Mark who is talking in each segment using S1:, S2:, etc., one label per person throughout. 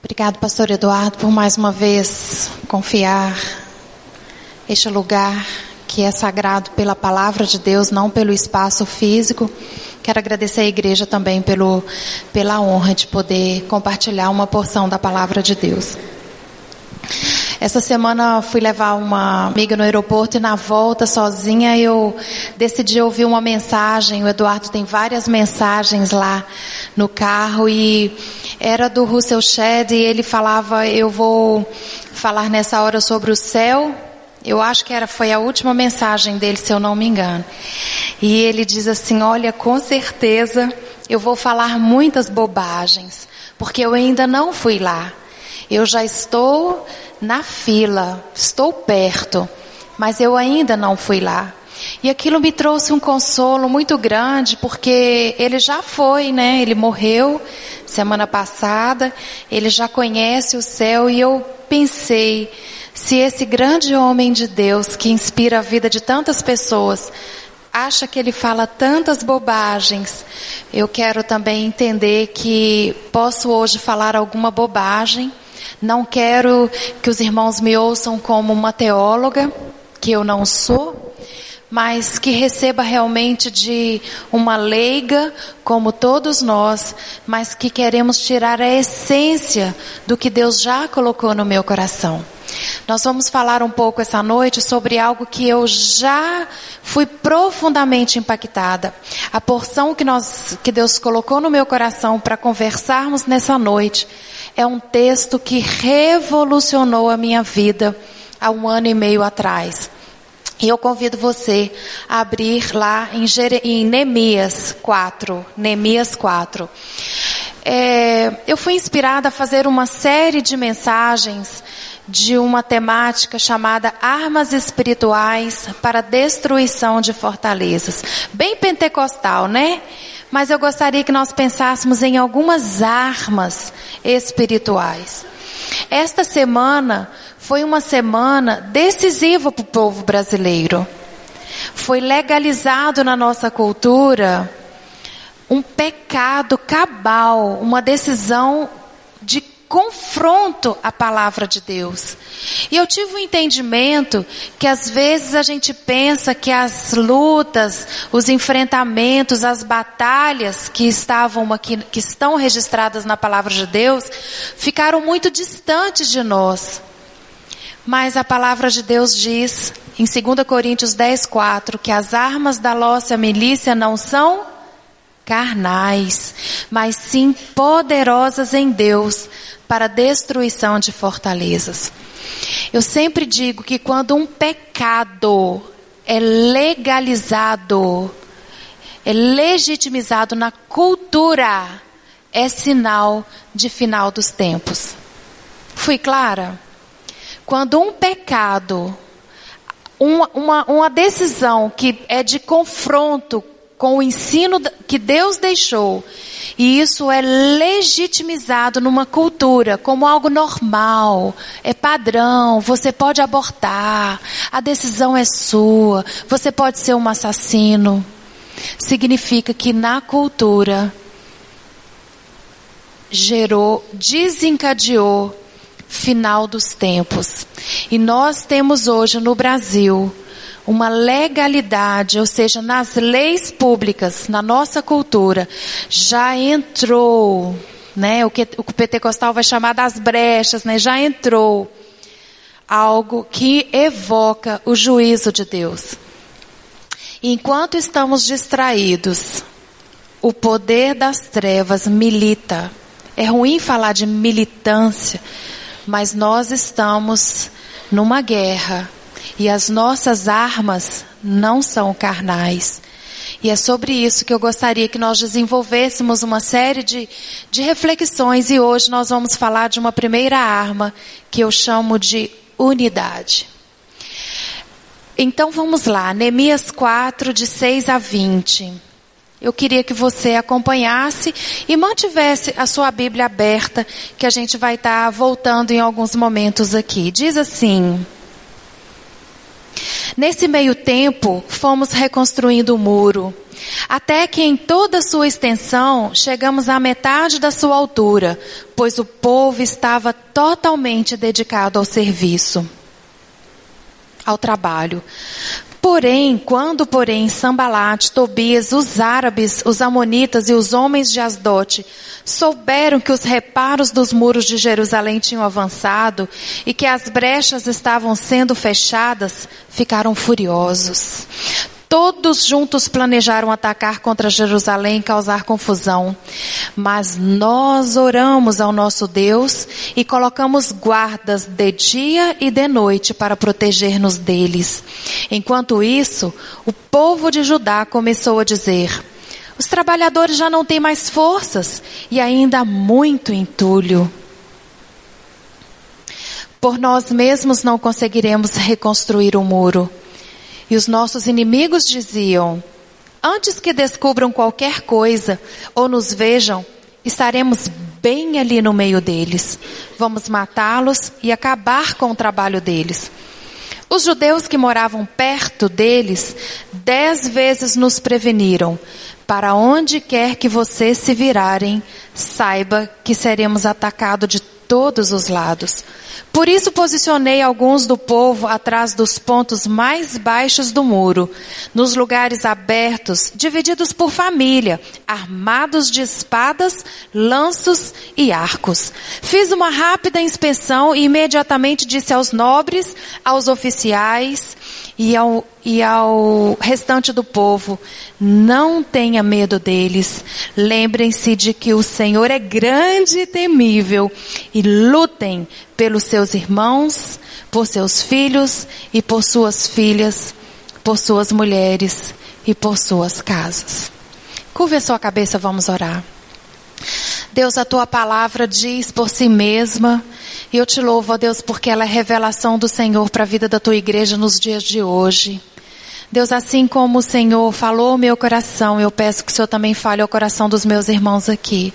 S1: Obrigado, pastor Eduardo, por mais uma vez confiar este lugar que é sagrado pela palavra de Deus, não pelo espaço físico. Quero agradecer à igreja também pelo, pela honra de poder compartilhar uma porção da palavra de Deus. Essa semana fui levar uma amiga no aeroporto e na volta sozinha eu decidi ouvir uma mensagem. O Eduardo tem várias mensagens lá no carro e era do Russell Shedd e ele falava: Eu vou falar nessa hora sobre o céu. Eu acho que era, foi a última mensagem dele, se eu não me engano. E ele diz assim: Olha, com certeza eu vou falar muitas bobagens, porque eu ainda não fui lá. Eu já estou na fila, estou perto, mas eu ainda não fui lá. E aquilo me trouxe um consolo muito grande, porque ele já foi, né? Ele morreu semana passada, ele já conhece o céu e eu pensei, se esse grande homem de Deus que inspira a vida de tantas pessoas, acha que ele fala tantas bobagens, eu quero também entender que posso hoje falar alguma bobagem não quero que os irmãos me ouçam como uma teóloga, que eu não sou, mas que receba realmente de uma leiga, como todos nós, mas que queremos tirar a essência do que Deus já colocou no meu coração. Nós vamos falar um pouco essa noite sobre algo que eu já fui profundamente impactada. A porção que nós, que Deus colocou no meu coração para conversarmos nessa noite é um texto que revolucionou a minha vida há um ano e meio atrás. E eu convido você a abrir lá em, Jere, em Neemias 4. Neemias 4. É, eu fui inspirada a fazer uma série de mensagens de uma temática chamada Armas Espirituais para Destruição de Fortalezas. Bem pentecostal, né? mas eu gostaria que nós pensássemos em algumas armas espirituais. Esta semana foi uma semana decisiva para o povo brasileiro. Foi legalizado na nossa cultura um pecado cabal, uma decisão de confronto à palavra de Deus. E eu tive um entendimento que às vezes a gente pensa que as lutas, os enfrentamentos, as batalhas que estavam aqui, que estão registradas na palavra de Deus, ficaram muito distantes de nós. Mas a palavra de Deus diz em 2 Coríntios 10, 4, que as armas da nossa milícia não são carnais, mas sim poderosas em Deus para destruição de fortalezas. Eu sempre digo que quando um pecado é legalizado, é legitimizado na cultura, é sinal de final dos tempos. Fui clara? Quando um pecado, uma, uma, uma decisão que é de confronto com o ensino que Deus deixou. E isso é legitimizado numa cultura como algo normal, é padrão, você pode abortar, a decisão é sua, você pode ser um assassino. Significa que na cultura gerou, desencadeou final dos tempos. E nós temos hoje no Brasil uma legalidade, ou seja, nas leis públicas, na nossa cultura, já entrou, né, o que o pentecostal vai chamar das brechas, né, já entrou algo que evoca o juízo de Deus. Enquanto estamos distraídos, o poder das trevas milita. É ruim falar de militância, mas nós estamos numa guerra e as nossas armas não são carnais. E é sobre isso que eu gostaria que nós desenvolvêssemos uma série de, de reflexões. E hoje nós vamos falar de uma primeira arma que eu chamo de unidade. Então vamos lá, Neemias 4, de 6 a 20. Eu queria que você acompanhasse e mantivesse a sua Bíblia aberta, que a gente vai estar voltando em alguns momentos aqui. Diz assim. Nesse meio tempo, fomos reconstruindo o muro até que em toda sua extensão chegamos à metade da sua altura, pois o povo estava totalmente dedicado ao serviço, ao trabalho. Porém, quando, porém, Sambalat, Tobias, os árabes, os amonitas e os homens de Asdote souberam que os reparos dos muros de Jerusalém tinham avançado e que as brechas estavam sendo fechadas, ficaram furiosos. Todos juntos planejaram atacar contra Jerusalém e causar confusão. Mas nós oramos ao nosso Deus e colocamos guardas de dia e de noite para proteger-nos deles. Enquanto isso, o povo de Judá começou a dizer: os trabalhadores já não têm mais forças e ainda há muito entulho. Por nós mesmos não conseguiremos reconstruir o muro. E os nossos inimigos diziam: Antes que descubram qualquer coisa ou nos vejam, estaremos bem ali no meio deles. Vamos matá-los e acabar com o trabalho deles. Os judeus que moravam perto deles dez vezes nos preveniram: para onde quer que vocês se virarem, saiba que seremos atacados de todos os lados. Por isso posicionei alguns do povo atrás dos pontos mais baixos do muro, nos lugares abertos, divididos por família, armados de espadas, lanços e arcos. Fiz uma rápida inspeção e imediatamente disse aos nobres, aos oficiais e ao, e ao restante do povo: não tenha medo deles. Lembrem-se de que o Senhor é grande e temível e lutem pelos seus irmãos, por seus filhos e por suas filhas, por suas mulheres e por suas casas. Curve a sua cabeça, vamos orar. Deus, a tua palavra diz por si mesma, e eu te louvo, ó Deus, porque ela é revelação do Senhor para a vida da tua igreja nos dias de hoje. Deus, assim como o Senhor falou ao meu coração, eu peço que o Senhor também fale ao coração dos meus irmãos aqui.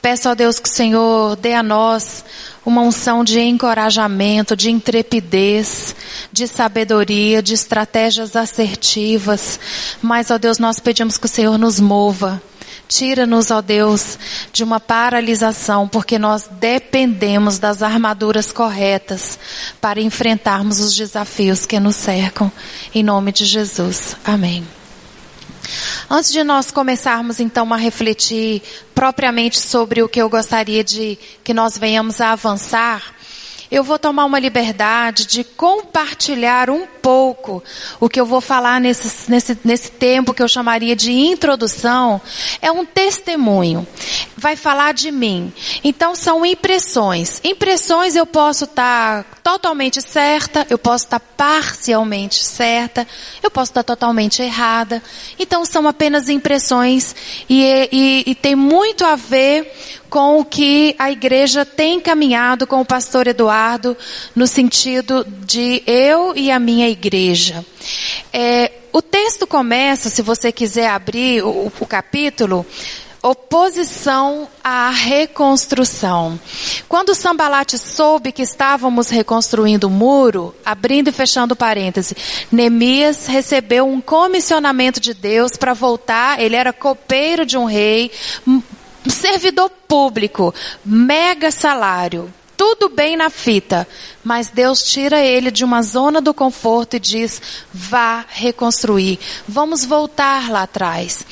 S1: Peço a Deus que o Senhor dê a nós uma unção de encorajamento, de intrepidez, de sabedoria, de estratégias assertivas. Mas, ó Deus, nós pedimos que o Senhor nos mova. Tira-nos, ó Deus, de uma paralisação, porque nós dependemos das armaduras corretas para enfrentarmos os desafios que nos cercam. Em nome de Jesus. Amém. Antes de nós começarmos então a refletir propriamente sobre o que eu gostaria de que nós venhamos a avançar, eu vou tomar uma liberdade de compartilhar um pouco o que eu vou falar nesse, nesse, nesse tempo que eu chamaria de introdução. É um testemunho. Vai falar de mim. Então são impressões. Impressões eu posso estar totalmente certa, eu posso estar parcialmente certa, eu posso estar totalmente errada. Então são apenas impressões e, e, e tem muito a ver com o que a igreja tem caminhado com o pastor Eduardo no sentido de eu e a minha igreja. É, o texto começa, se você quiser abrir o, o capítulo, oposição à reconstrução. Quando Sambalate soube que estávamos reconstruindo o muro, abrindo e fechando parênteses, Neemias recebeu um comissionamento de Deus para voltar, ele era copeiro de um rei, servidor público, mega salário, tudo bem na fita, mas Deus tira ele de uma zona do conforto e diz: vá reconstruir, vamos voltar lá atrás.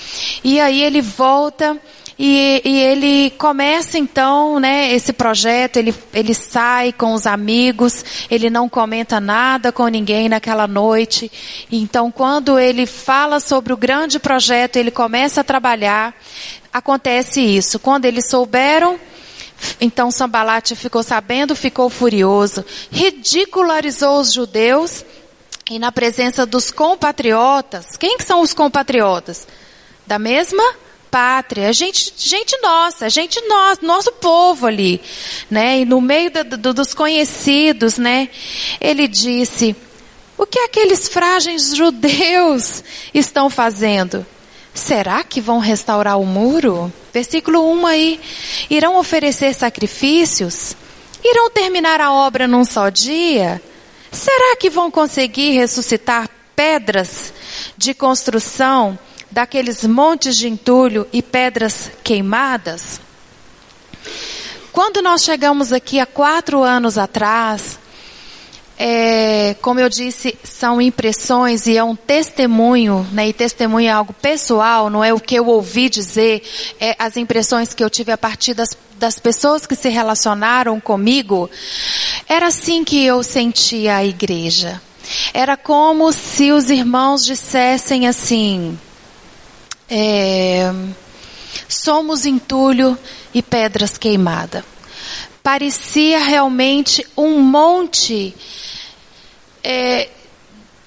S1: E aí ele volta. E, e, ele começa então, né, esse projeto, ele, ele sai com os amigos, ele não comenta nada com ninguém naquela noite. Então quando ele fala sobre o grande projeto, ele começa a trabalhar, acontece isso. Quando eles souberam, então Sambalate ficou sabendo, ficou furioso, ridicularizou os judeus e na presença dos compatriotas, quem que são os compatriotas? Da mesma pátria, gente, gente nossa, gente nossa, nosso povo ali, né? E no meio do, do, dos conhecidos, né? Ele disse, o que aqueles frágeis judeus estão fazendo? Será que vão restaurar o muro? Versículo 1 aí. Irão oferecer sacrifícios? Irão terminar a obra num só dia? Será que vão conseguir ressuscitar pedras de construção daqueles montes de entulho e pedras queimadas? Quando nós chegamos aqui há quatro anos atrás, é, como eu disse, são impressões e é um testemunho, né? E testemunho é algo pessoal, não é o que eu ouvi dizer, é as impressões que eu tive a partir das, das pessoas que se relacionaram comigo. Era assim que eu sentia a igreja. Era como se os irmãos dissessem assim: é, somos entulho e pedras queimadas. Parecia realmente um monte é,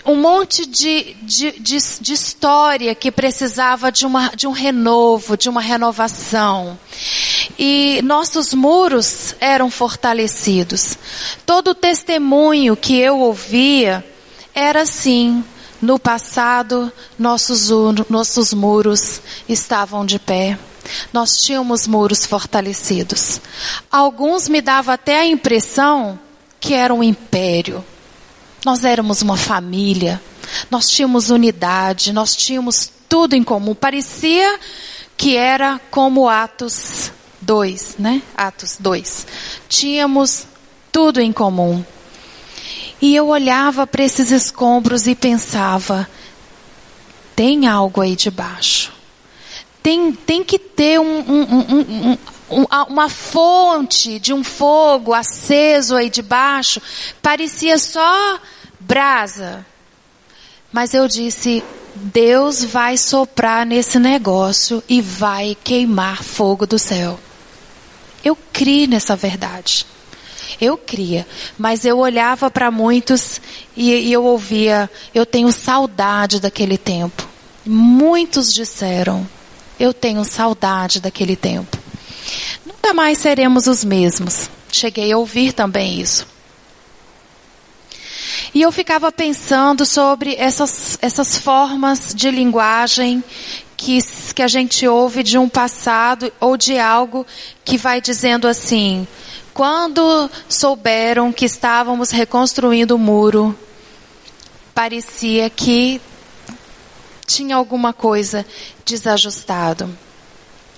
S1: um monte de, de, de, de, história que precisava de, uma, de um renovo, de uma renovação. E nossos muros eram fortalecidos. Todo o testemunho que eu ouvia era assim. No passado, nossos, nossos muros estavam de pé. Nós tínhamos muros fortalecidos. Alguns me davam até a impressão que era um império nós éramos uma família, nós tínhamos unidade, nós tínhamos tudo em comum. Parecia que era como Atos 2, né? Atos 2. Tínhamos tudo em comum. E eu olhava para esses escombros e pensava: tem algo aí debaixo. Tem, tem que ter um, um, um, uma fonte de um fogo aceso aí debaixo. Parecia só brasa. Mas eu disse: Deus vai soprar nesse negócio e vai queimar fogo do céu. Eu criei nessa verdade. Eu cria, mas eu olhava para muitos e, e eu ouvia, eu tenho saudade daquele tempo. Muitos disseram, eu tenho saudade daquele tempo. Nunca mais seremos os mesmos. Cheguei a ouvir também isso. E eu ficava pensando sobre essas, essas formas de linguagem que, que a gente ouve de um passado ou de algo que vai dizendo assim: quando souberam que estávamos reconstruindo o muro, parecia que tinha alguma coisa desajustado.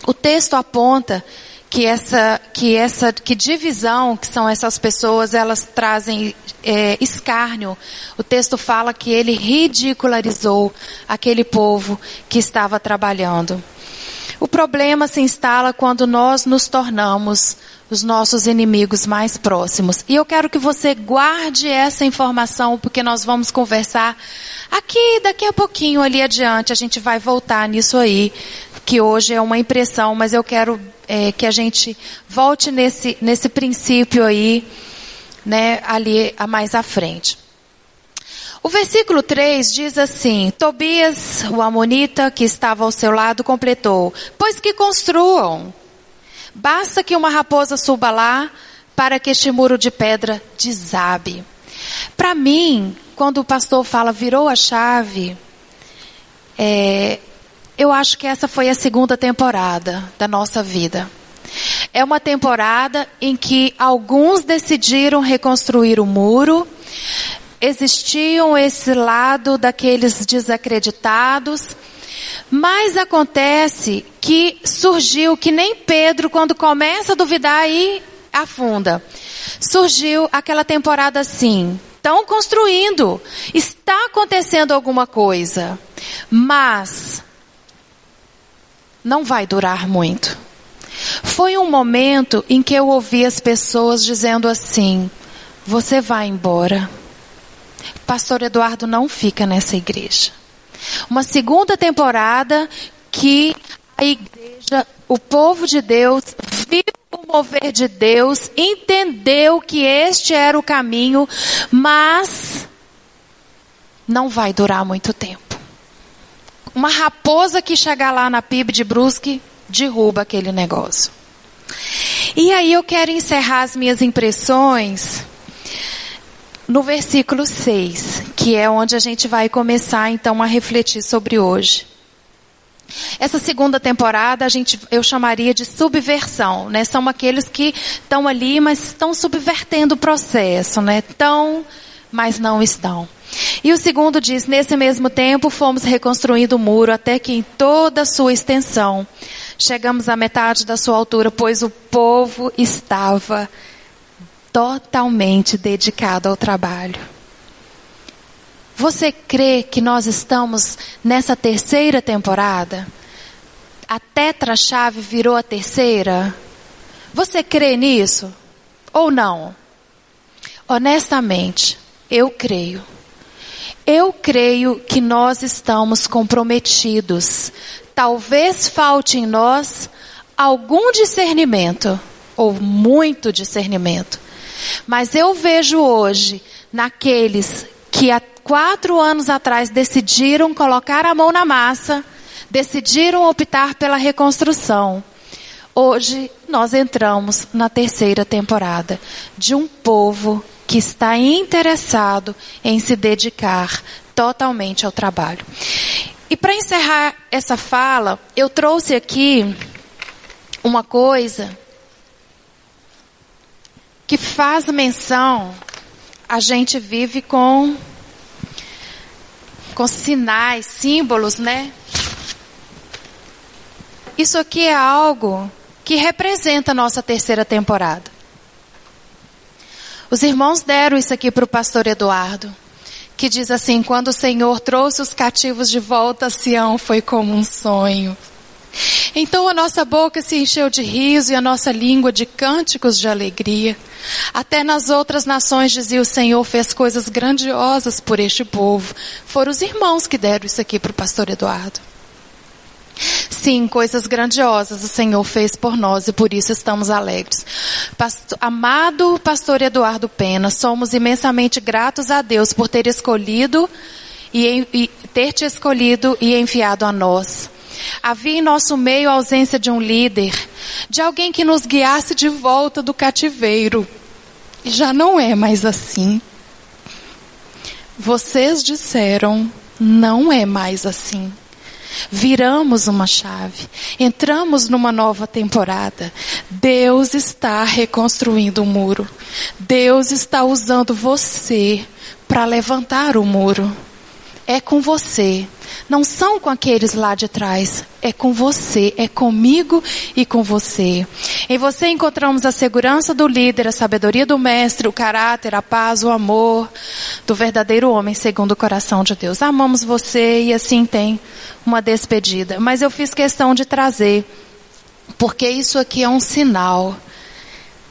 S1: O texto aponta que essa, que essa, que divisão que são essas pessoas, elas trazem é, escárnio. O texto fala que ele ridicularizou aquele povo que estava trabalhando. O problema se instala quando nós nos tornamos os nossos inimigos mais próximos. E eu quero que você guarde essa informação, porque nós vamos conversar aqui, daqui a pouquinho, ali adiante, a gente vai voltar nisso aí, que hoje é uma impressão, mas eu quero é, que a gente volte nesse, nesse princípio aí, né, ali mais à frente. O versículo 3 diz assim: Tobias, o amonita que estava ao seu lado, completou: Pois que construam. Basta que uma raposa suba lá para que este muro de pedra desabe. Para mim, quando o pastor fala virou a chave, é, eu acho que essa foi a segunda temporada da nossa vida. É uma temporada em que alguns decidiram reconstruir o muro, existiam esse lado daqueles desacreditados, mas acontece que surgiu que nem Pedro, quando começa a duvidar, aí afunda. Surgiu aquela temporada assim. Estão construindo. Está acontecendo alguma coisa. Mas não vai durar muito. Foi um momento em que eu ouvi as pessoas dizendo assim: Você vai embora. Pastor Eduardo não fica nessa igreja. Uma segunda temporada que a igreja, o povo de Deus, viu o mover de Deus, entendeu que este era o caminho, mas não vai durar muito tempo. Uma raposa que chegar lá na PIB de Brusque derruba aquele negócio. E aí eu quero encerrar as minhas impressões no versículo 6, que é onde a gente vai começar então a refletir sobre hoje. Essa segunda temporada a gente eu chamaria de subversão, né? São aqueles que estão ali, mas estão subvertendo o processo, né? Estão mas não estão. E o segundo diz: Nesse mesmo tempo fomos reconstruindo o muro até que em toda a sua extensão chegamos à metade da sua altura, pois o povo estava totalmente dedicado ao trabalho. Você crê que nós estamos nessa terceira temporada? A tetra-chave virou a terceira? Você crê nisso? Ou não? Honestamente, eu creio. Eu creio que nós estamos comprometidos. Talvez falte em nós algum discernimento, ou muito discernimento. Mas eu vejo hoje, naqueles que há quatro anos atrás decidiram colocar a mão na massa, decidiram optar pela reconstrução. Hoje nós entramos na terceira temporada de um povo que está interessado em se dedicar totalmente ao trabalho. E para encerrar essa fala, eu trouxe aqui uma coisa que faz menção, a gente vive com com sinais, símbolos, né? Isso aqui é algo que representa a nossa terceira temporada. Os irmãos deram isso aqui para o pastor Eduardo, que diz assim: quando o Senhor trouxe os cativos de volta a Sião, foi como um sonho. Então a nossa boca se encheu de riso e a nossa língua de cânticos de alegria. Até nas outras nações dizia o Senhor fez coisas grandiosas por este povo. Foram os irmãos que deram isso aqui para o pastor Eduardo. Sim, coisas grandiosas o Senhor fez por nós e por isso estamos alegres. Pastor, amado pastor Eduardo Pena, somos imensamente gratos a Deus por ter escolhido e, e ter te escolhido e enviado a nós. Havia em nosso meio a ausência de um líder, de alguém que nos guiasse de volta do cativeiro. E já não é mais assim. Vocês disseram, não é mais assim. Viramos uma chave, entramos numa nova temporada. Deus está reconstruindo o muro. Deus está usando você para levantar o muro. É com você. Não são com aqueles lá de trás. É com você. É comigo e com você. Em você encontramos a segurança do líder, a sabedoria do mestre, o caráter, a paz, o amor do verdadeiro homem segundo o coração de Deus. Amamos você e assim tem uma despedida. Mas eu fiz questão de trazer, porque isso aqui é um sinal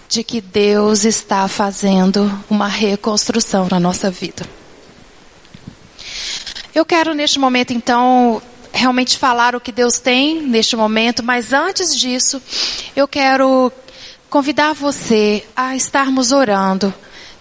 S1: de que Deus está fazendo uma reconstrução na nossa vida. Eu quero neste momento então realmente falar o que Deus tem neste momento, mas antes disso, eu quero convidar você a estarmos orando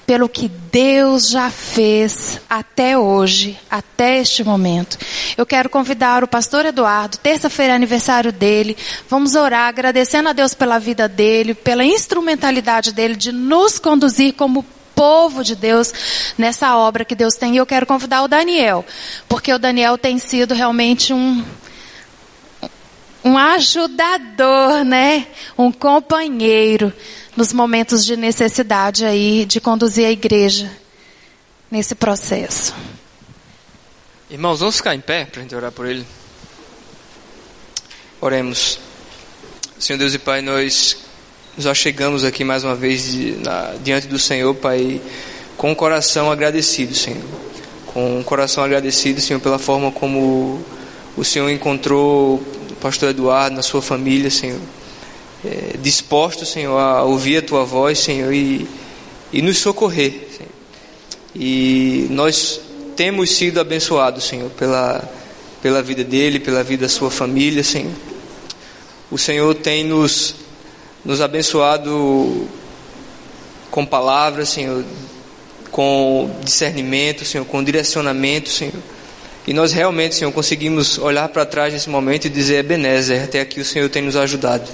S1: pelo que Deus já fez até hoje, até este momento. Eu quero convidar o pastor Eduardo, terça-feira é aniversário dele. Vamos orar agradecendo a Deus pela vida dele, pela instrumentalidade dele de nos conduzir como povo de Deus nessa obra que Deus tem. E eu quero convidar o Daniel, porque o Daniel tem sido realmente um um ajudador, né? Um companheiro nos momentos de necessidade aí de conduzir a igreja nesse processo.
S2: Irmãos, vamos ficar em pé para a gente orar por ele. Oremos. Senhor Deus e Pai, nós nos chegamos aqui mais uma vez na, diante do Senhor, Pai, com o coração agradecido, Senhor. Com o coração agradecido, Senhor, pela forma como o Senhor encontrou pastor Eduardo na sua família, Senhor. É, disposto, Senhor, a ouvir a Tua voz, Senhor, e, e nos socorrer, Senhor. E nós temos sido abençoados, Senhor, pela, pela vida dele, pela vida da sua família, Senhor. O Senhor tem nos nos abençoado com palavras, Senhor, com discernimento, Senhor, com direcionamento, Senhor. E nós realmente, Senhor, conseguimos olhar para trás nesse momento e dizer, Ebenezer, até aqui o Senhor tem nos ajudado.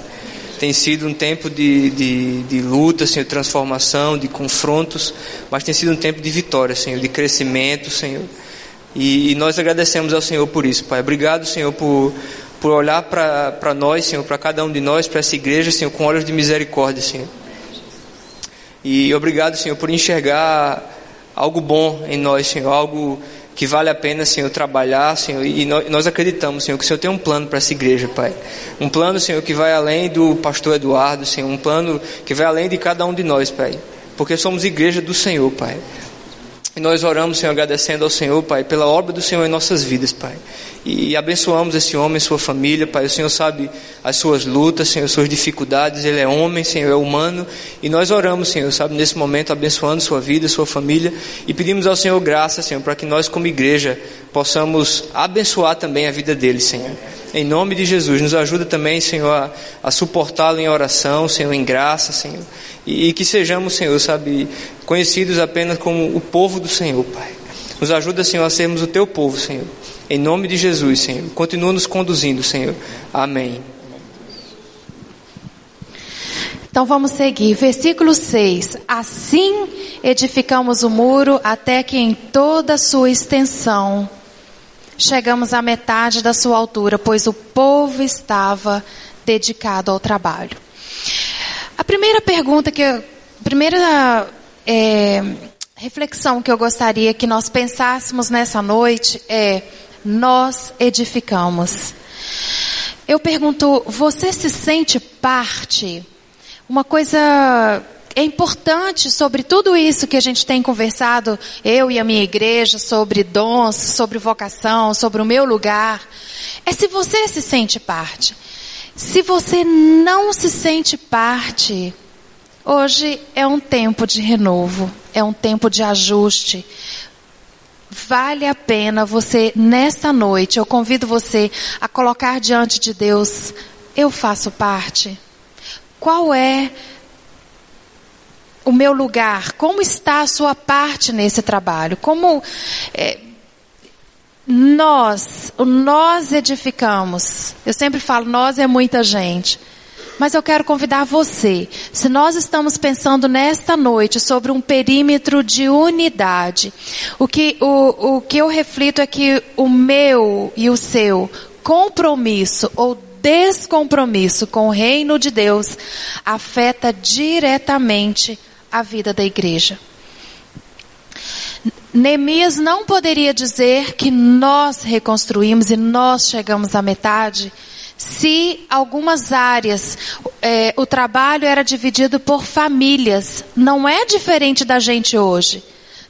S2: Tem sido um tempo de, de, de luta, Senhor, transformação, de confrontos, mas tem sido um tempo de vitória, Senhor, de crescimento, Senhor. E, e nós agradecemos ao Senhor por isso, Pai. Obrigado, Senhor, por por olhar para nós, Senhor, para cada um de nós, para essa igreja, Senhor, com olhos de misericórdia, Senhor. E obrigado, Senhor, por enxergar algo bom em nós, Senhor, algo que vale a pena, Senhor, trabalhar, Senhor, e nós acreditamos, Senhor, que o Senhor tem um plano para essa igreja, Pai. Um plano, Senhor, que vai além do pastor Eduardo, Senhor, um plano que vai além de cada um de nós, Pai. Porque somos igreja do Senhor, Pai. E nós oramos, Senhor, agradecendo ao Senhor, Pai, pela obra do Senhor em nossas vidas, Pai. E abençoamos esse homem, sua família, Pai. O Senhor sabe as suas lutas, Senhor, as suas dificuldades. Ele é homem, Senhor, é humano. E nós oramos, Senhor, sabe, nesse momento, abençoando sua vida, sua família. E pedimos ao Senhor graça, Senhor, para que nós, como igreja, possamos abençoar também a vida dele, Senhor. Em nome de Jesus, nos ajuda também, Senhor, a, a suportá-lo em oração, Senhor, em graça, Senhor. E, e que sejamos, Senhor, sabe, conhecidos apenas como o povo do Senhor, Pai. Nos ajuda, Senhor, a sermos o teu povo, Senhor. Em nome de Jesus, Senhor. Continua nos conduzindo, Senhor. Amém.
S1: Então vamos seguir. Versículo 6. Assim edificamos o muro até que em toda a sua extensão chegamos à metade da sua altura, pois o povo estava dedicado ao trabalho. A primeira pergunta que eu, a primeira é, reflexão que eu gostaria que nós pensássemos nessa noite é: nós edificamos. Eu pergunto, você se sente parte? Uma coisa é importante sobre tudo isso que a gente tem conversado, eu e a minha igreja, sobre dons, sobre vocação, sobre o meu lugar, é se você se sente parte. Se você não se sente parte, hoje é um tempo de renovo, é um tempo de ajuste. Vale a pena você, nesta noite, eu convido você a colocar diante de Deus: eu faço parte? Qual é o meu lugar? Como está a sua parte nesse trabalho? Como. É, nós, nós edificamos. Eu sempre falo, nós é muita gente. Mas eu quero convidar você. Se nós estamos pensando nesta noite sobre um perímetro de unidade, o que, o, o que eu reflito é que o meu e o seu compromisso ou descompromisso com o reino de Deus afeta diretamente a vida da igreja. Neemias não poderia dizer que nós reconstruímos e nós chegamos à metade se algumas áreas é, o trabalho era dividido por famílias. Não é diferente da gente hoje.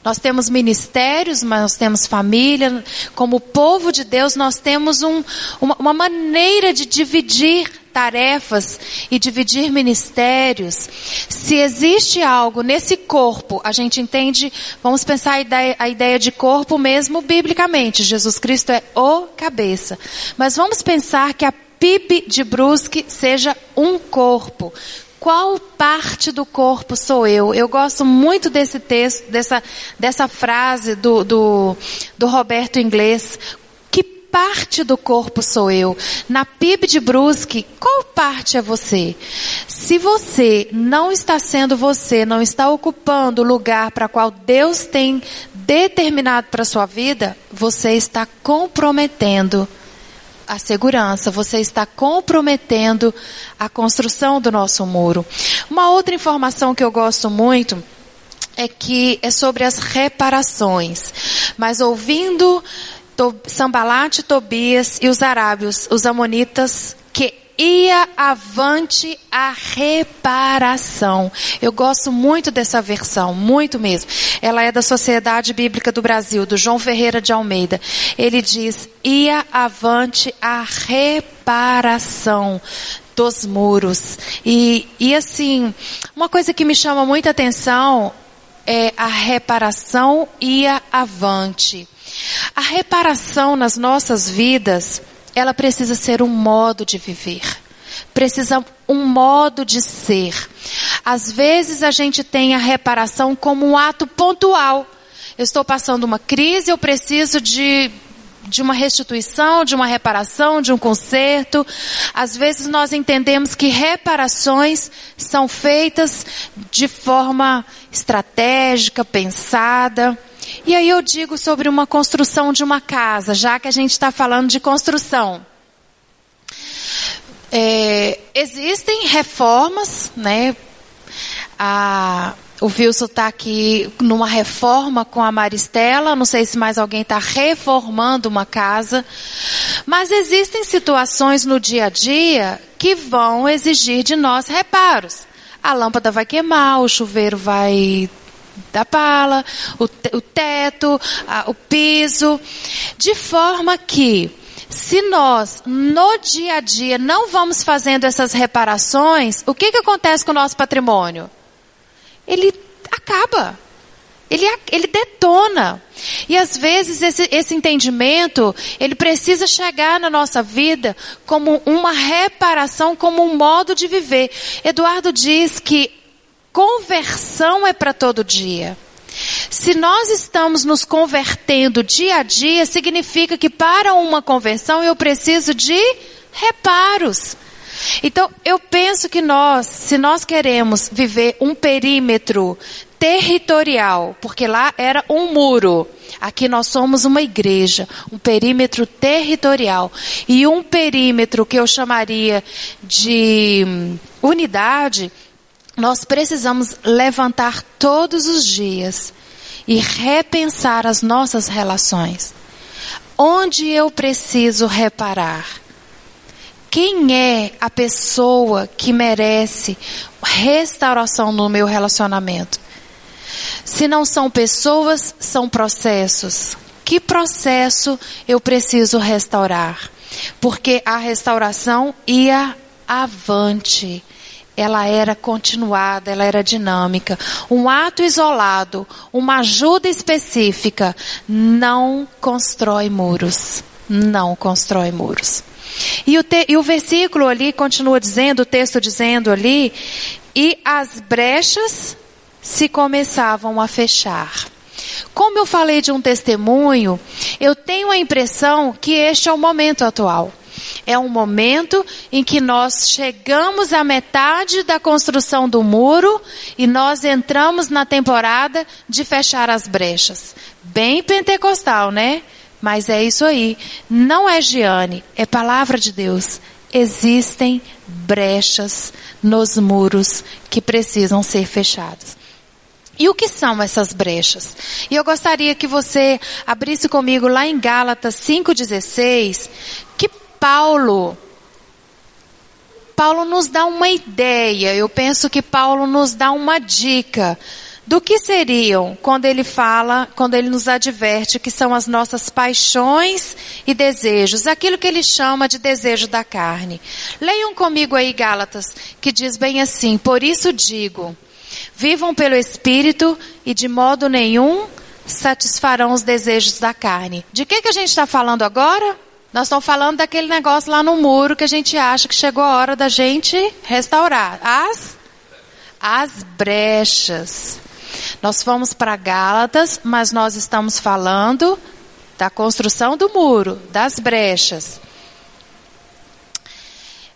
S1: Nós temos ministérios, mas nós temos família. Como povo de Deus, nós temos um, uma, uma maneira de dividir tarefas e dividir ministérios. Se existe algo nesse corpo, a gente entende, vamos pensar a ideia, a ideia de corpo mesmo biblicamente. Jesus Cristo é o cabeça. Mas vamos pensar que a PIB de Brusque seja um corpo. Qual parte do corpo sou eu? Eu gosto muito desse texto, dessa, dessa frase do, do, do Roberto Inglês parte do corpo sou eu? Na PIB de Brusque, qual parte é você? Se você não está sendo você, não está ocupando o lugar para qual Deus tem determinado para sua vida, você está comprometendo a segurança, você está comprometendo a construção do nosso muro. Uma outra informação que eu gosto muito é que é sobre as reparações. Mas ouvindo Sambalate, Tobias e os arábios, os amonitas, que ia avante a reparação. Eu gosto muito dessa versão, muito mesmo. Ela é da Sociedade Bíblica do Brasil, do João Ferreira de Almeida. Ele diz: ia avante a reparação dos muros. E, e assim, uma coisa que me chama muita atenção é a reparação ia avante. A reparação nas nossas vidas, ela precisa ser um modo de viver. Precisa um modo de ser. Às vezes a gente tem a reparação como um ato pontual. Eu estou passando uma crise, eu preciso de de uma restituição, de uma reparação, de um conserto. Às vezes nós entendemos que reparações são feitas de forma estratégica, pensada. E aí eu digo sobre uma construção de uma casa, já que a gente está falando de construção. É, existem reformas, né? A, O Wilson está aqui numa reforma com a Maristela. Não sei se mais alguém está reformando uma casa. Mas existem situações no dia a dia que vão exigir de nós reparos. A lâmpada vai queimar, o chuveiro vai dar pala, o, o teto, a, o piso. De forma que se nós, no dia a dia, não vamos fazendo essas reparações, o que, que acontece com o nosso patrimônio? Ele acaba. Ele, ele detona. E às vezes esse, esse entendimento, ele precisa chegar na nossa vida como uma reparação, como um modo de viver. Eduardo diz que conversão é para todo dia. Se nós estamos nos convertendo dia a dia, significa que para uma conversão eu preciso de reparos. Então, eu penso que nós, se nós queremos viver um perímetro territorial, porque lá era um muro, aqui nós somos uma igreja, um perímetro territorial e um perímetro que eu chamaria de unidade, nós precisamos levantar todos os dias e repensar as nossas relações. Onde eu preciso reparar? Quem é a pessoa que merece restauração no meu relacionamento? Se não são pessoas, são processos. Que processo eu preciso restaurar? Porque a restauração ia avante ela era continuada, ela era dinâmica. Um ato isolado, uma ajuda específica, não constrói muros. Não constrói muros. E o, te, e o versículo ali continua dizendo, o texto dizendo ali, e as brechas se começavam a fechar. Como eu falei de um testemunho, eu tenho a impressão que este é o momento atual. É um momento em que nós chegamos à metade da construção do muro e nós entramos na temporada de fechar as brechas. Bem pentecostal, né? Mas é isso aí. Não é Giane, é palavra de Deus. Existem brechas nos muros que precisam ser fechados. E o que são essas brechas? E eu gostaria que você abrisse comigo lá em Gálatas 5,16, que Paulo, Paulo nos dá uma ideia, eu penso que Paulo nos dá uma dica do que seriam quando ele fala, quando ele nos adverte que são as nossas paixões e desejos, aquilo que ele chama de desejo da carne. Leiam comigo aí Gálatas, que diz bem assim: Por isso digo, vivam pelo Espírito e de modo nenhum satisfarão os desejos da carne. De que, que a gente está falando agora? Nós estamos falando daquele negócio lá no muro que a gente acha que chegou a hora da gente restaurar. As, as brechas. Nós fomos para Gálatas, mas nós estamos falando da construção do muro, das brechas.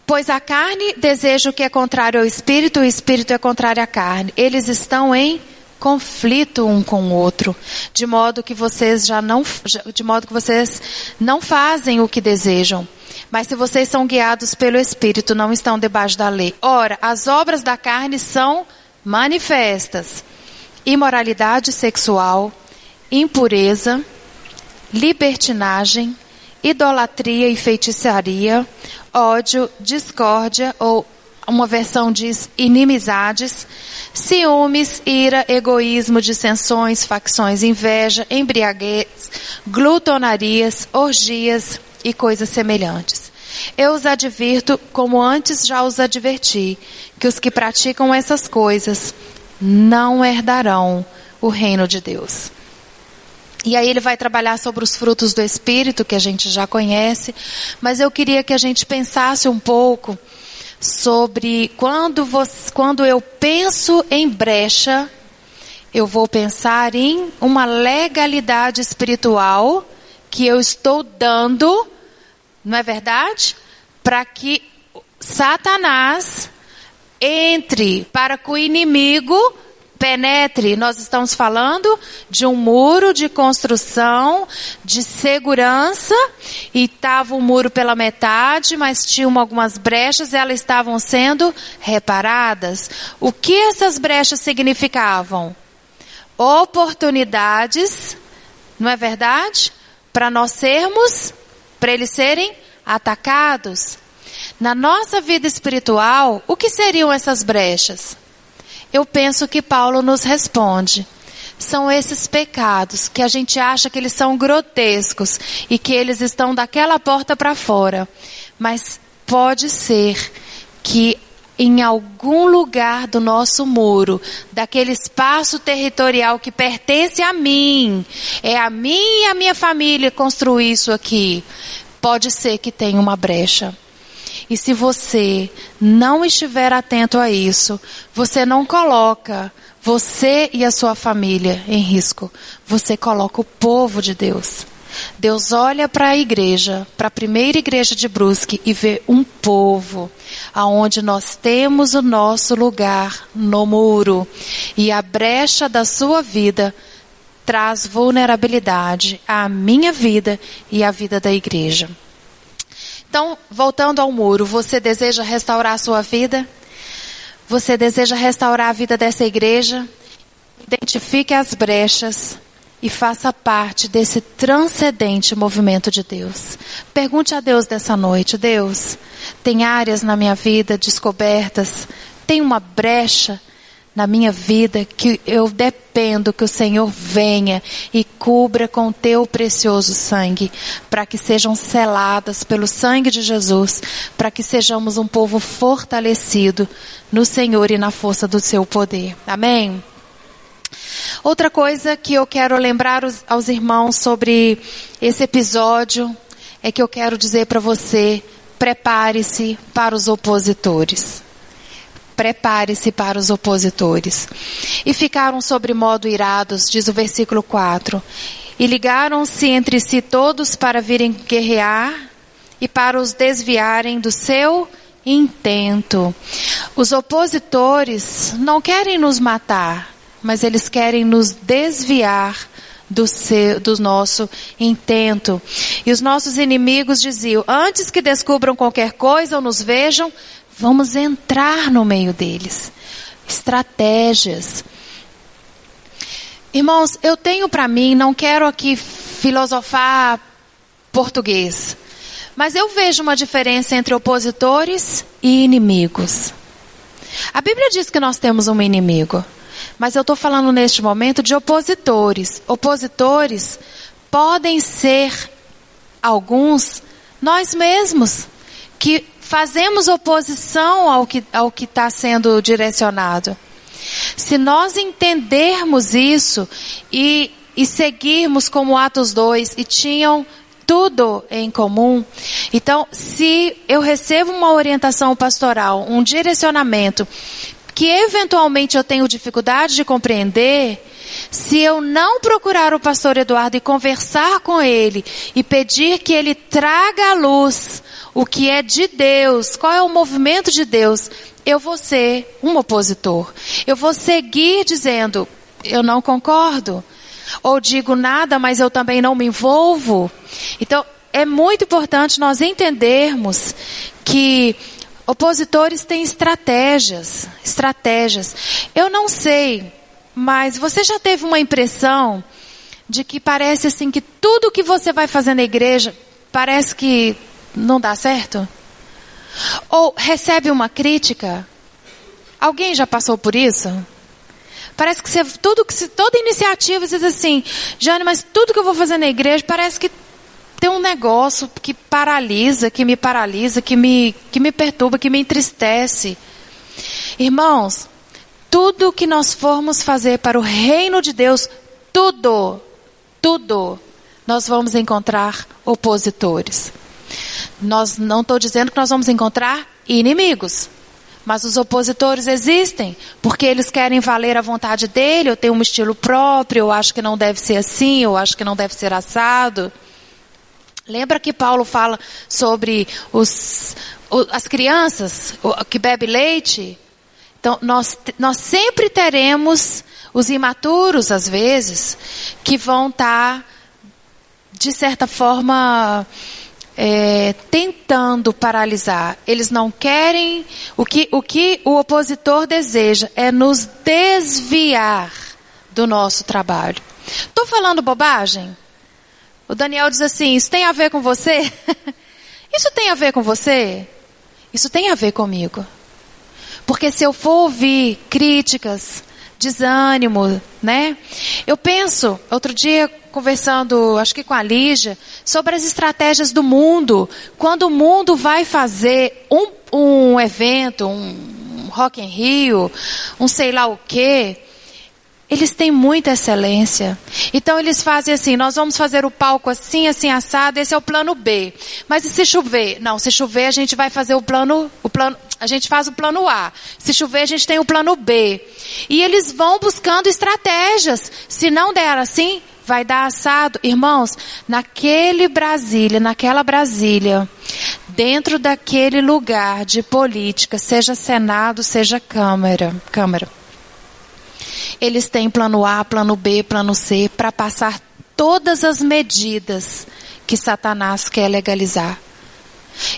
S1: Pois a carne deseja o que é contrário ao espírito, o espírito é contrário à carne. Eles estão em conflito um com o outro, de modo que vocês já não, de modo que vocês não fazem o que desejam. Mas se vocês são guiados pelo Espírito, não estão debaixo da lei. Ora, as obras da carne são manifestas: imoralidade sexual, impureza, libertinagem, idolatria e feitiçaria, ódio, discórdia ou uma versão diz inimizades, ciúmes, ira, egoísmo, dissensões, facções, inveja, embriaguez, glutonarias, orgias e coisas semelhantes. Eu os advirto, como antes já os adverti, que os que praticam essas coisas não herdarão o reino de Deus. E aí ele vai trabalhar sobre os frutos do Espírito, que a gente já conhece, mas eu queria que a gente pensasse um pouco sobre quando, você, quando eu penso em brecha, eu vou pensar em uma legalidade espiritual que eu estou dando, não é verdade? Para que Satanás entre, para que o inimigo penetre, nós estamos falando de um muro de construção, de segurança, e estava o muro pela metade, mas tinham algumas brechas e elas estavam sendo reparadas. O que essas brechas significavam? Oportunidades, não é verdade? Para nós sermos, para eles serem atacados. Na nossa vida espiritual, o que seriam essas brechas? Eu penso que Paulo nos responde. São esses pecados que a gente acha que eles são grotescos e que eles estão daquela porta para fora. Mas pode ser que em algum lugar do nosso muro, daquele espaço territorial que pertence a mim, é a mim e a minha família construir isso aqui, pode ser que tenha uma brecha. E se você não estiver atento a isso, você não coloca você e a sua família em risco. Você coloca o povo de Deus. Deus olha para a igreja, para a primeira igreja de Brusque e vê um povo aonde nós temos o nosso lugar no muro e a brecha da sua vida traz vulnerabilidade à minha vida e à vida da igreja. Então, voltando ao muro, você deseja restaurar a sua vida? Você deseja restaurar a vida dessa igreja? Identifique as brechas e faça parte desse transcendente movimento de Deus. Pergunte a Deus dessa noite: Deus, tem áreas na minha vida descobertas? Tem uma brecha na minha vida que eu dependo que o Senhor venha e cubra com teu precioso sangue, para que sejam seladas pelo sangue de Jesus, para que sejamos um povo fortalecido no Senhor e na força do seu poder. Amém. Outra coisa que eu quero lembrar aos irmãos sobre esse episódio é que eu quero dizer para você: prepare-se para os opositores prepare-se para os opositores. E ficaram sobre modo irados, diz o versículo 4. E ligaram-se entre si todos para virem guerrear e para os desviarem do seu intento. Os opositores não querem nos matar, mas eles querem nos desviar do, seu, do nosso intento. E os nossos inimigos diziam: antes que descubram qualquer coisa ou nos vejam, Vamos entrar no meio deles. Estratégias. Irmãos, eu tenho para mim, não quero aqui filosofar português, mas eu vejo uma diferença entre opositores e inimigos. A Bíblia diz que nós temos um inimigo, mas eu estou falando neste momento de opositores. Opositores podem ser alguns nós mesmos que fazemos oposição ao que ao que está sendo direcionado. Se nós entendermos isso e, e seguirmos como Atos 2 e tinham tudo em comum. Então, se eu recebo uma orientação pastoral, um direcionamento que eventualmente eu tenho dificuldade de compreender, se eu não procurar o pastor Eduardo e conversar com ele e pedir que ele traga à luz o que é de Deus, qual é o movimento de Deus, eu vou ser um opositor. Eu vou seguir dizendo, eu não concordo. Ou digo nada, mas eu também não me envolvo. Então, é muito importante nós entendermos que opositores têm estratégias, estratégias. Eu não sei, mas você já teve uma impressão de que parece assim que tudo que você vai fazer na igreja parece que não dá certo? Ou recebe uma crítica? Alguém já passou por isso? Parece que você, tudo que toda iniciativa você diz assim, Jane, mas tudo que eu vou fazer na igreja parece que tem um negócio que paralisa, que me paralisa, que me, que me perturba, que me entristece. Irmãos, tudo que nós formos fazer para o reino de Deus, tudo, tudo, nós vamos encontrar opositores. Nós não estou dizendo que nós vamos encontrar inimigos. Mas os opositores existem, porque eles querem valer a vontade dele, eu tenho um estilo próprio, eu acho que não deve ser assim, eu acho que não deve ser assado. Lembra que Paulo fala sobre os, as crianças que bebem leite? Então, nós, nós sempre teremos os imaturos, às vezes, que vão estar, tá, de certa forma, é, tentando paralisar. Eles não querem. O que, o que o opositor deseja é nos desviar do nosso trabalho. Estou falando bobagem? O Daniel diz assim: Isso tem a ver com você? Isso tem a ver com você? Isso tem a ver comigo. Porque se eu for ouvir críticas, desânimo, né? Eu penso, outro dia conversando, acho que com a Lígia, sobre as estratégias do mundo. Quando o mundo vai fazer um, um evento, um Rock in Rio, um sei lá o quê, eles têm muita excelência. Então eles fazem assim, nós vamos fazer o palco assim, assim assado, esse é o plano B. Mas e se chover? Não, se chover a gente vai fazer o plano, o plano, a gente faz o plano A. Se chover a gente tem o plano B. E eles vão buscando estratégias. Se não der assim, vai dar assado. Irmãos, naquele Brasília, naquela Brasília, dentro daquele lugar de política, seja Senado, seja Câmara, Câmara eles têm plano A, plano B, plano C para passar todas as medidas que Satanás quer legalizar.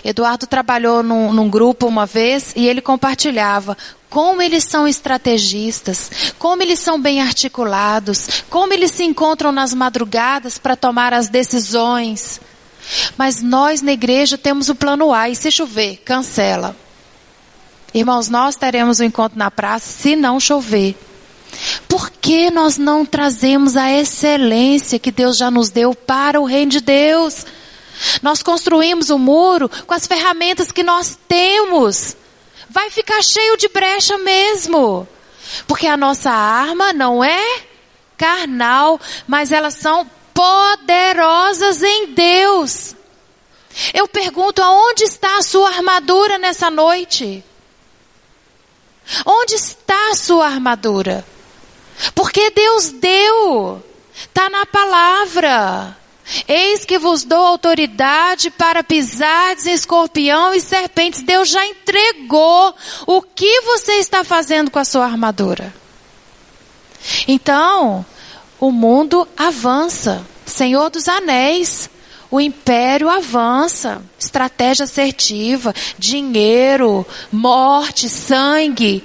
S1: Eduardo trabalhou num, num, grupo uma vez e ele compartilhava como eles são estrategistas, como eles são bem articulados, como eles se encontram nas madrugadas para tomar as decisões. Mas nós na igreja temos o plano A e se chover, cancela. Irmãos, nós teremos o um encontro na praça se não chover. Por que nós não trazemos a excelência que Deus já nos deu para o reino de Deus? Nós construímos o um muro com as ferramentas que nós temos. Vai ficar cheio de brecha mesmo. Porque a nossa arma não é carnal, mas elas são poderosas em Deus. Eu pergunto, aonde está a sua armadura nessa noite? Onde está a sua armadura? Porque Deus deu. Está na palavra. Eis que vos dou autoridade para pisar escorpião e serpentes. Deus já entregou. O que você está fazendo com a sua armadura? Então, o mundo avança. Senhor dos Anéis. O império avança. Estratégia assertiva, dinheiro, morte, sangue.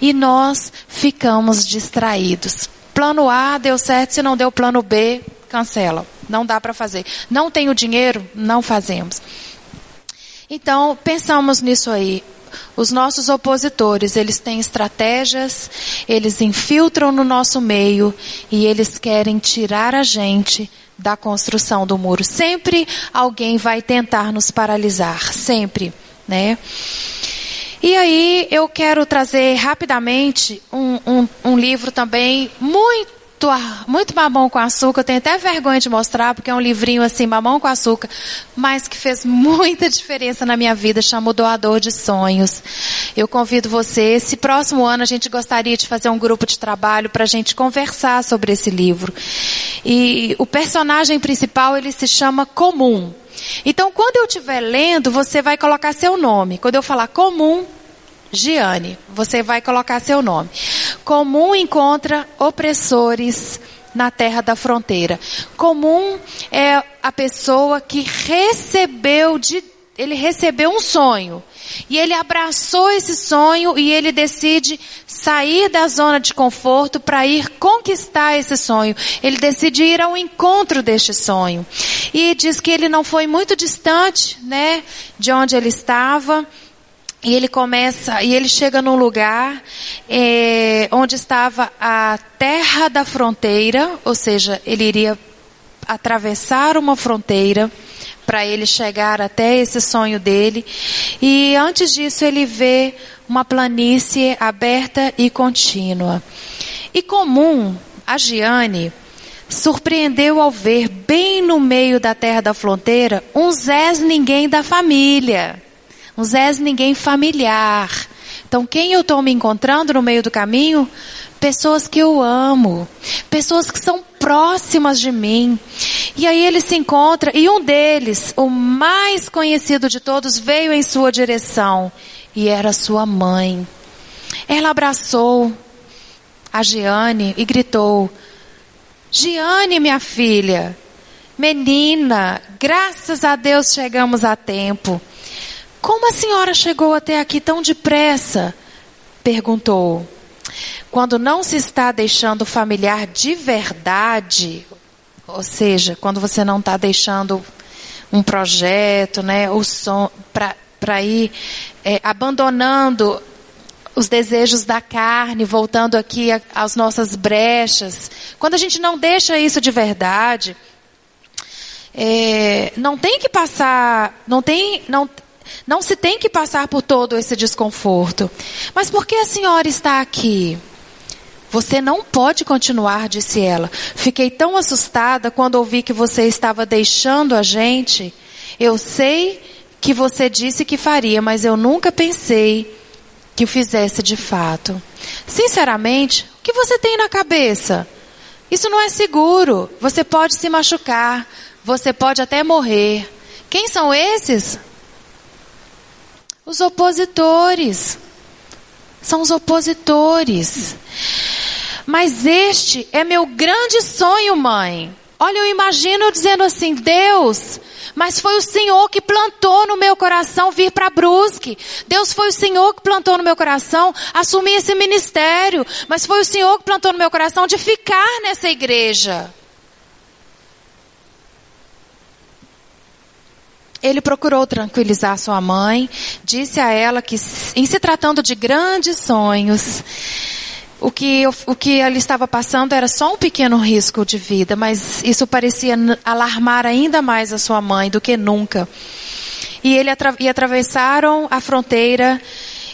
S1: E nós ficamos distraídos. Plano A deu certo, se não deu plano B, cancela. Não dá para fazer. Não tem o dinheiro, não fazemos. Então, pensamos nisso aí. Os nossos opositores, eles têm estratégias, eles infiltram no nosso meio e eles querem tirar a gente da construção do muro. Sempre alguém vai tentar nos paralisar, sempre, né? E aí eu quero trazer rapidamente um, um, um livro também muito muito mamão com açúcar, eu tenho até vergonha de mostrar, porque é um livrinho assim, mamão com açúcar, mas que fez muita diferença na minha vida, chama o Doador de Sonhos. Eu convido você, esse próximo ano a gente gostaria de fazer um grupo de trabalho para a gente conversar sobre esse livro. E o personagem principal, ele se chama Comum. Então, quando eu estiver lendo, você vai colocar seu nome. Quando eu falar comum, Giane, você vai colocar seu nome. Comum encontra opressores na terra da fronteira. Comum é a pessoa que recebeu de ele recebeu um sonho. E ele abraçou esse sonho e ele decide sair da zona de conforto para ir conquistar esse sonho. Ele decide ir ao encontro deste sonho. E diz que ele não foi muito distante, né, de onde ele estava. E ele começa, e ele chega num lugar é, onde estava a terra da fronteira, ou seja, ele iria atravessar uma fronteira para ele chegar até esse sonho dele. E antes disso ele vê uma planície aberta e contínua. E comum, a Giane surpreendeu ao ver bem no meio da terra da fronteira um Zés ninguém da família. Um Zés ninguém familiar. Então, quem eu estou me encontrando no meio do caminho? Pessoas que eu amo. Pessoas que são próximas de mim. E aí ele se encontra, e um deles, o mais conhecido de todos, veio em sua direção. E era sua mãe. Ela abraçou a Giane e gritou: Giane, minha filha, menina, graças a Deus chegamos a tempo. Como a senhora chegou até aqui tão depressa? perguntou. Quando não se está deixando familiar de verdade, ou seja, quando você não está deixando um projeto, né, o som para ir é, abandonando os desejos da carne, voltando aqui às nossas brechas. Quando a gente não deixa isso de verdade, é, não tem que passar, não tem, não, não se tem que passar por todo esse desconforto. Mas por que a senhora está aqui? Você não pode continuar, disse ela. Fiquei tão assustada quando ouvi que você estava deixando a gente. Eu sei que você disse que faria, mas eu nunca pensei que o fizesse de fato. Sinceramente, o que você tem na cabeça? Isso não é seguro. Você pode se machucar. Você pode até morrer. Quem são esses? Os opositores. São os opositores. Mas este é meu grande sonho, mãe. Olha, eu imagino dizendo assim: Deus, mas foi o Senhor que plantou no meu coração vir para Brusque. Deus foi o Senhor que plantou no meu coração assumir esse ministério. Mas foi o Senhor que plantou no meu coração de ficar nessa igreja. Ele procurou tranquilizar sua mãe, disse a ela que, em se tratando de grandes sonhos, o que, o que ele estava passando era só um pequeno risco de vida, mas isso parecia alarmar ainda mais a sua mãe do que nunca. E, ele e atravessaram a fronteira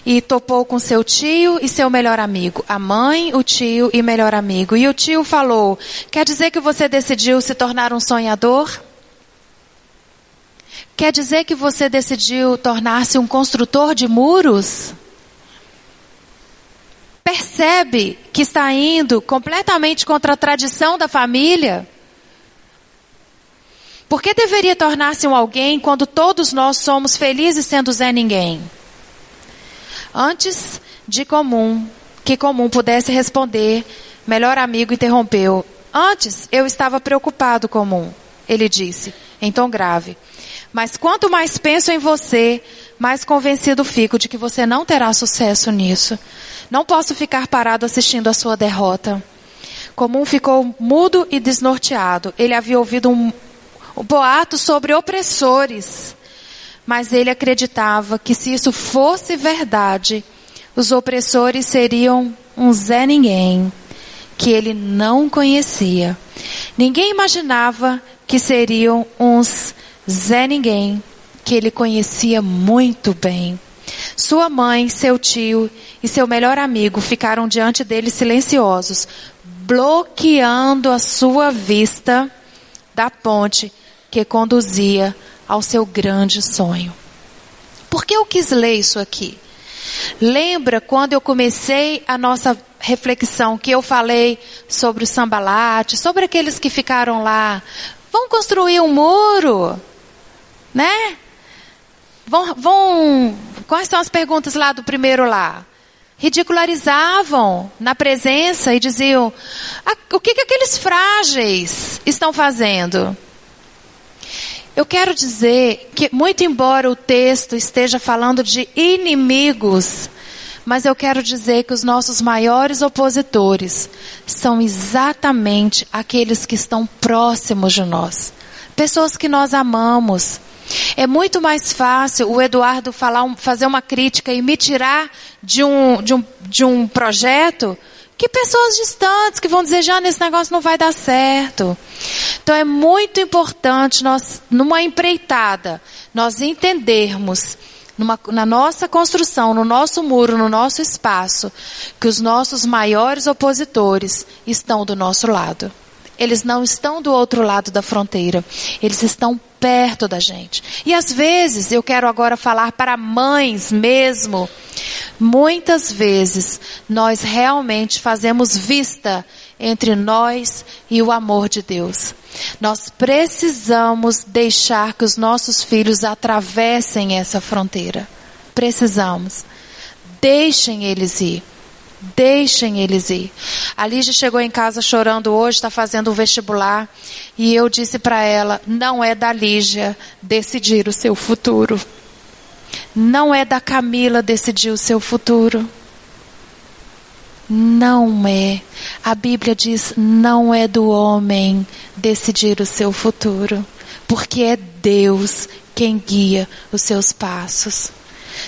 S1: e topou com seu tio e seu melhor amigo. A mãe, o tio e melhor amigo. E o tio falou: Quer dizer que você decidiu se tornar um sonhador? Quer dizer que você decidiu tornar-se um construtor de muros? percebe que está indo completamente contra a tradição da família? Por que deveria tornar-se um alguém quando todos nós somos felizes sendo Zé Ninguém? Antes de comum, que comum pudesse responder, melhor amigo interrompeu. Antes eu estava preocupado, comum, ele disse, em tom grave. Mas quanto mais penso em você, mais convencido fico de que você não terá sucesso nisso. Não posso ficar parado assistindo a sua derrota. Comum ficou mudo e desnorteado. Ele havia ouvido um, um boato sobre opressores, mas ele acreditava que se isso fosse verdade, os opressores seriam um Zé Ninguém, que ele não conhecia. Ninguém imaginava que seriam uns Zé Ninguém, que ele conhecia muito bem. Sua mãe, seu tio e seu melhor amigo ficaram diante dele silenciosos, bloqueando a sua vista da ponte que conduzia ao seu grande sonho. Por que eu quis ler isso aqui? Lembra quando eu comecei a nossa reflexão que eu falei sobre o sambalate, sobre aqueles que ficaram lá, vão construir um muro, né? Vão, vão, quais são as perguntas lá do primeiro lá? Ridicularizavam na presença e diziam: o que, que aqueles frágeis estão fazendo? Eu quero dizer que, muito embora o texto esteja falando de inimigos, mas eu quero dizer que os nossos maiores opositores são exatamente aqueles que estão próximos de nós. Pessoas que nós amamos, é muito mais fácil o Eduardo falar, fazer uma crítica e me tirar de um, de um, de um projeto que pessoas distantes que vão dizer, já nesse negócio não vai dar certo. Então é muito importante nós, numa empreitada, nós entendermos numa, na nossa construção, no nosso muro, no nosso espaço, que os nossos maiores opositores estão do nosso lado. Eles não estão do outro lado da fronteira. Eles estão perto da gente. E às vezes, eu quero agora falar para mães mesmo. Muitas vezes, nós realmente fazemos vista entre nós e o amor de Deus. Nós precisamos deixar que os nossos filhos atravessem essa fronteira. Precisamos. Deixem eles ir. Deixem eles ir. A Lígia chegou em casa chorando hoje, está fazendo o vestibular. E eu disse para ela: não é da Lígia decidir o seu futuro. Não é da Camila decidir o seu futuro. Não é. A Bíblia diz: não é do homem decidir o seu futuro. Porque é Deus quem guia os seus passos.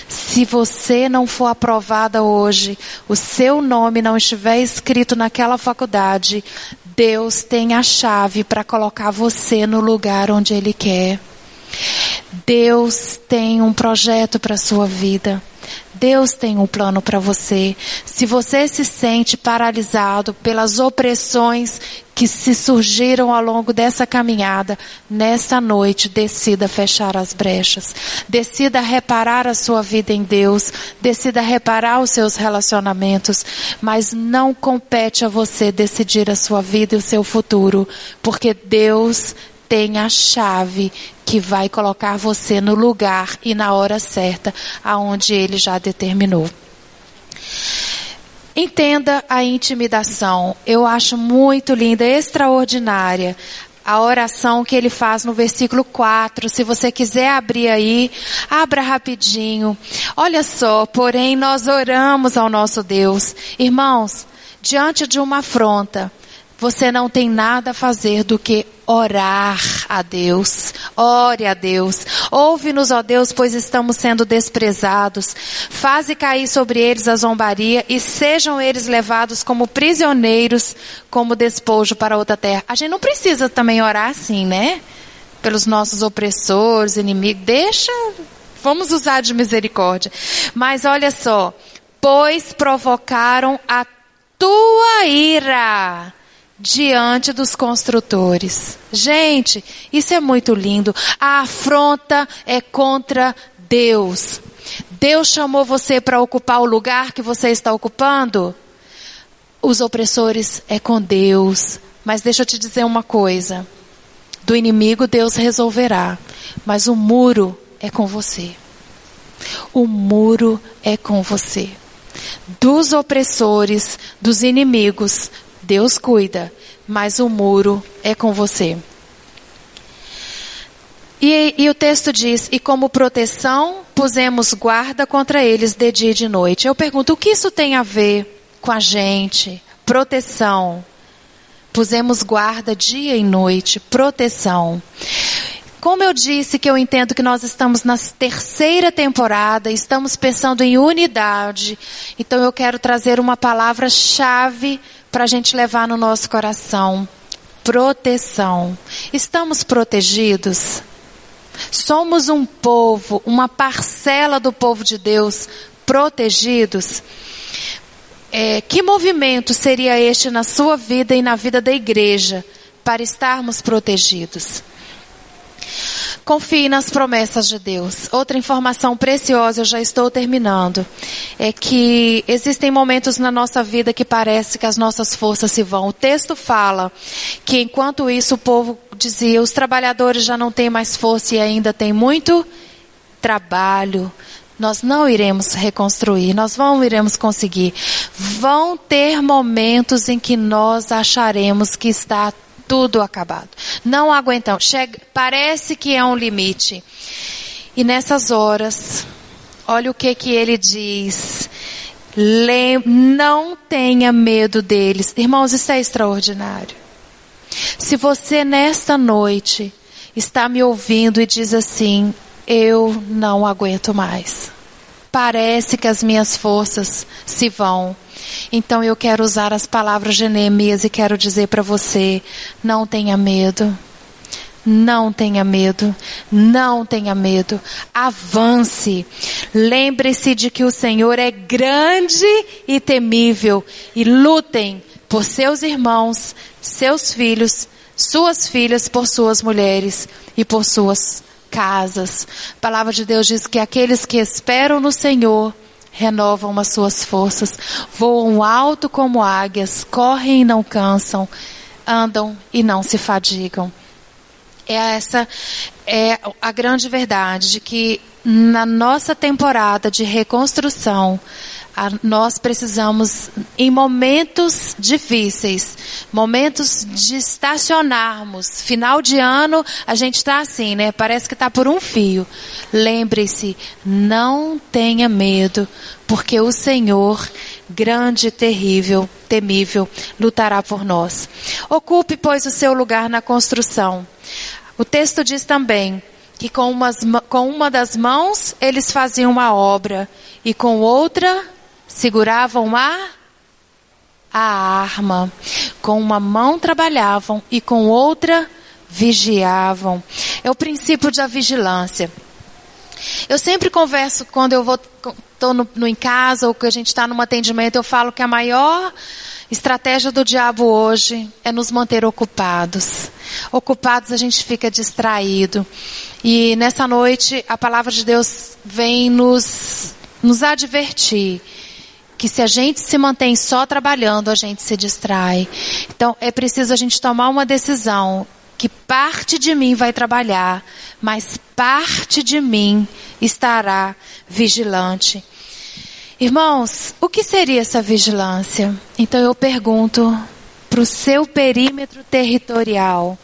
S1: Se você não for aprovada hoje, o seu nome não estiver escrito naquela faculdade, Deus tem a chave para colocar você no lugar onde Ele quer. Deus tem um projeto para a sua vida. Deus tem um plano para você. Se você se sente paralisado pelas opressões que se surgiram ao longo dessa caminhada, nesta noite decida fechar as brechas. Decida reparar a sua vida em Deus, decida reparar os seus relacionamentos, mas não compete a você decidir a sua vida e o seu futuro, porque Deus tem a chave que vai colocar você no lugar e na hora certa, aonde ele já determinou. Entenda a intimidação. Eu acho muito linda, extraordinária a oração que ele faz no versículo 4. Se você quiser abrir aí, abra rapidinho. Olha só, porém nós oramos ao nosso Deus. Irmãos, diante de uma afronta, você não tem nada a fazer do que orar a Deus. Ore a Deus. Ouve-nos, ó Deus, pois estamos sendo desprezados. Faze cair sobre eles a zombaria e sejam eles levados como prisioneiros, como despojo para outra terra. A gente não precisa também orar assim, né? Pelos nossos opressores, inimigos. Deixa, vamos usar de misericórdia. Mas olha só, pois provocaram a tua ira diante dos construtores. Gente, isso é muito lindo. A afronta é contra Deus. Deus chamou você para ocupar o lugar que você está ocupando? Os opressores é com Deus. Mas deixa eu te dizer uma coisa. Do inimigo Deus resolverá, mas o muro é com você. O muro é com você. Dos opressores, dos inimigos, Deus cuida, mas o muro é com você. E, e, o texto diz: E como proteção, pusemos guarda contra eles de dia e de noite. Eu pergunto: o que isso tem a ver com a gente? Proteção. Pusemos guarda dia e noite, proteção. Como eu disse que eu entendo que nós estamos na terceira temporada, estamos pensando em unidade, então eu quero trazer uma palavra-chave para a gente levar no nosso coração. Proteção. Estamos protegidos? Somos um povo, uma parcela do povo de Deus protegidos? É, que movimento seria este na sua vida e na vida da igreja para estarmos protegidos? Confie nas promessas de Deus. Outra informação preciosa, eu já estou terminando, é que existem momentos na nossa vida que parece que as nossas forças se vão. O texto fala que enquanto isso o povo dizia, os trabalhadores já não têm mais força e ainda tem muito trabalho. Nós não iremos reconstruir, nós não iremos conseguir. Vão ter momentos em que nós acharemos que está tudo acabado. Não aguentam. Chega, parece que é um limite. E nessas horas, olha o que que ele diz. Lem não tenha medo deles. Irmãos, isso é extraordinário. Se você nesta noite está me ouvindo e diz assim: Eu não aguento mais. Parece que as minhas forças se vão. Então eu quero usar as palavras de Neemias e quero dizer para você: não tenha medo. Não tenha medo, não tenha medo, avance. Lembre-se de que o Senhor é grande e temível e lutem por seus irmãos, seus filhos, suas filhas, por suas mulheres e por suas casas. A palavra de Deus diz que aqueles que esperam no Senhor renovam as suas forças, voam alto como águias, correm e não cansam, andam e não se fadigam. É essa é a grande verdade de que na nossa temporada de reconstrução nós precisamos, em momentos difíceis, momentos de estacionarmos. Final de ano, a gente está assim, né? Parece que está por um fio. Lembre-se, não tenha medo, porque o Senhor, grande, terrível, temível, lutará por nós. Ocupe, pois, o seu lugar na construção. O texto diz também que com, umas, com uma das mãos eles faziam uma obra e com outra seguravam a a arma. Com uma mão trabalhavam e com outra vigiavam. É o princípio da vigilância. Eu sempre converso quando eu vou tô no, no em casa ou que a gente está num atendimento, eu falo que a maior estratégia do diabo hoje é nos manter ocupados. Ocupados a gente fica distraído. E nessa noite a palavra de Deus vem nos nos advertir que se a gente se mantém só trabalhando, a gente se distrai. Então é preciso a gente tomar uma decisão que parte de mim vai trabalhar, mas parte de mim estará vigilante. Irmãos, o que seria essa vigilância? Então eu pergunto para o seu perímetro territorial.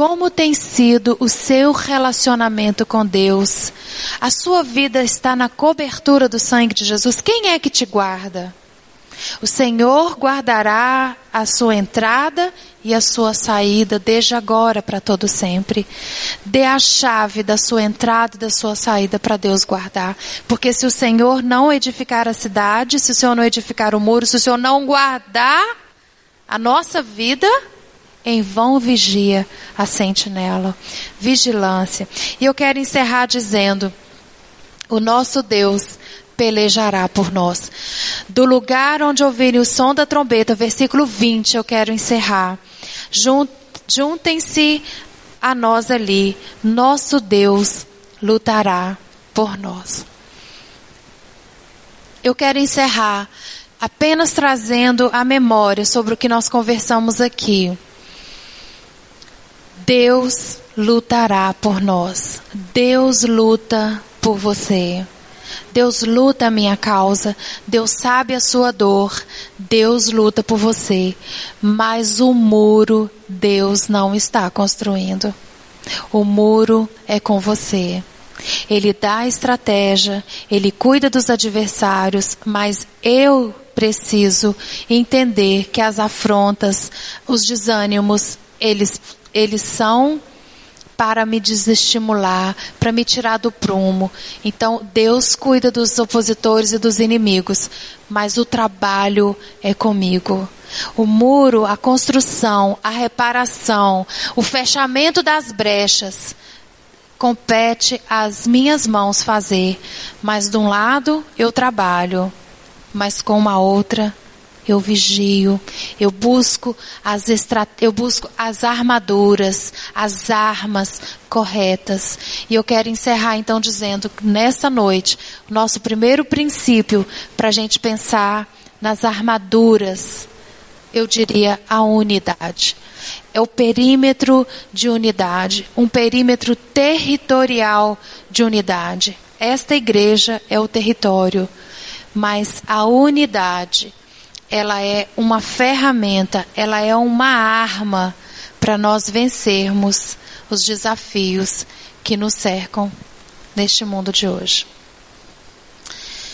S1: Como tem sido o seu relacionamento com Deus? A sua vida está na cobertura do sangue de Jesus? Quem é que te guarda? O Senhor guardará a sua entrada e a sua saída desde agora para todo sempre. Dê a chave da sua entrada e da sua saída para Deus guardar. Porque se o Senhor não edificar a cidade, se o Senhor não edificar o muro, se o Senhor não guardar a nossa vida, em vão vigia a sentinela. Vigilância. E eu quero encerrar dizendo: o nosso Deus pelejará por nós. Do lugar onde ouvirem o som da trombeta, versículo 20, eu quero encerrar. Juntem-se a nós ali. Nosso Deus lutará por nós. Eu quero encerrar apenas trazendo a memória sobre o que nós conversamos aqui. Deus lutará por nós. Deus luta por você. Deus luta a minha causa. Deus sabe a sua dor. Deus luta por você. Mas o muro Deus não está construindo. O muro é com você. Ele dá a estratégia, ele cuida dos adversários, mas eu preciso entender que as afrontas, os desânimos, eles eles são para me desestimular, para me tirar do prumo. Então, Deus cuida dos opositores e dos inimigos, mas o trabalho é comigo. O muro, a construção, a reparação, o fechamento das brechas, compete às minhas mãos fazer. Mas de um lado eu trabalho, mas com uma outra eu vigio, eu busco as eu busco as armaduras, as armas corretas. E eu quero encerrar então dizendo que nessa noite, o nosso primeiro princípio para a gente pensar nas armaduras, eu diria a unidade. É o perímetro de unidade, um perímetro territorial de unidade. Esta igreja é o território, mas a unidade ela é uma ferramenta, ela é uma arma para nós vencermos os desafios que nos cercam neste mundo de hoje.